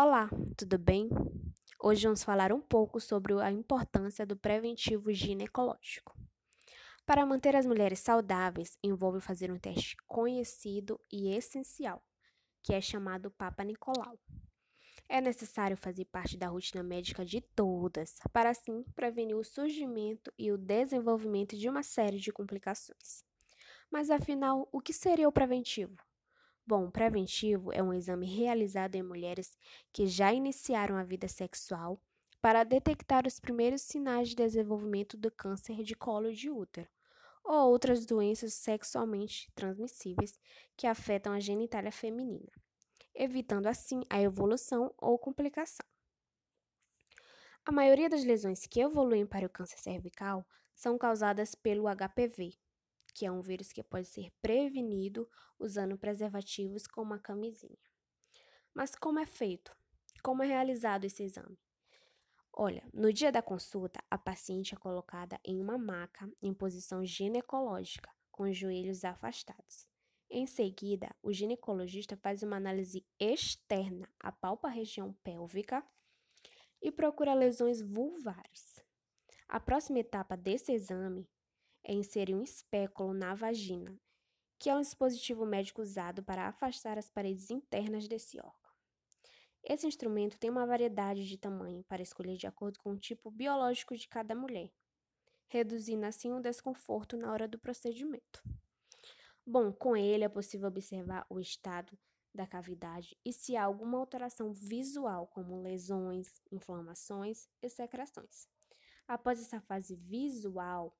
Olá, tudo bem? Hoje vamos falar um pouco sobre a importância do preventivo ginecológico. Para manter as mulheres saudáveis, envolve fazer um teste conhecido e essencial, que é chamado Papa Nicolau. É necessário fazer parte da rotina médica de todas, para assim prevenir o surgimento e o desenvolvimento de uma série de complicações. Mas afinal, o que seria o preventivo? Bom, preventivo é um exame realizado em mulheres que já iniciaram a vida sexual para detectar os primeiros sinais de desenvolvimento do câncer de colo de útero ou outras doenças sexualmente transmissíveis que afetam a genitália feminina, evitando assim a evolução ou complicação. A maioria das lesões que evoluem para o câncer cervical são causadas pelo HPV, que é um vírus que pode ser prevenido usando preservativos como a camisinha. Mas como é feito? Como é realizado esse exame? Olha, no dia da consulta, a paciente é colocada em uma maca em posição ginecológica, com os joelhos afastados. Em seguida, o ginecologista faz uma análise externa, apalpa a região pélvica e procura lesões vulvares. A próxima etapa desse exame é inserir um espéculo na vagina, que é um dispositivo médico usado para afastar as paredes internas desse órgão. Esse instrumento tem uma variedade de tamanho para escolher de acordo com o tipo biológico de cada mulher, reduzindo assim o desconforto na hora do procedimento. Bom, com ele é possível observar o estado da cavidade e se há alguma alteração visual, como lesões, inflamações e secreções. Após essa fase visual,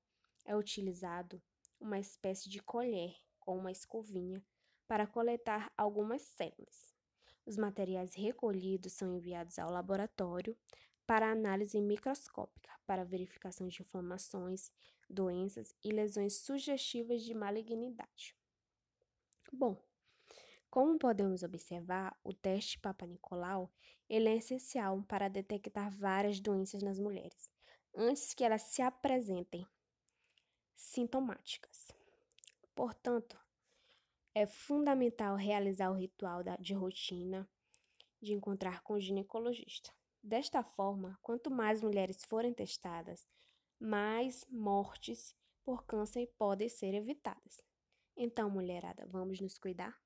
é utilizado uma espécie de colher com uma escovinha para coletar algumas células. Os materiais recolhidos são enviados ao laboratório para análise microscópica, para verificação de inflamações, doenças e lesões sugestivas de malignidade. Bom, como podemos observar, o teste Papa Nicolau ele é essencial para detectar várias doenças nas mulheres, antes que elas se apresentem sintomáticas. Portanto, é fundamental realizar o ritual de rotina de encontrar com o ginecologista. Desta forma, quanto mais mulheres forem testadas, mais mortes por câncer podem ser evitadas. Então, mulherada, vamos nos cuidar?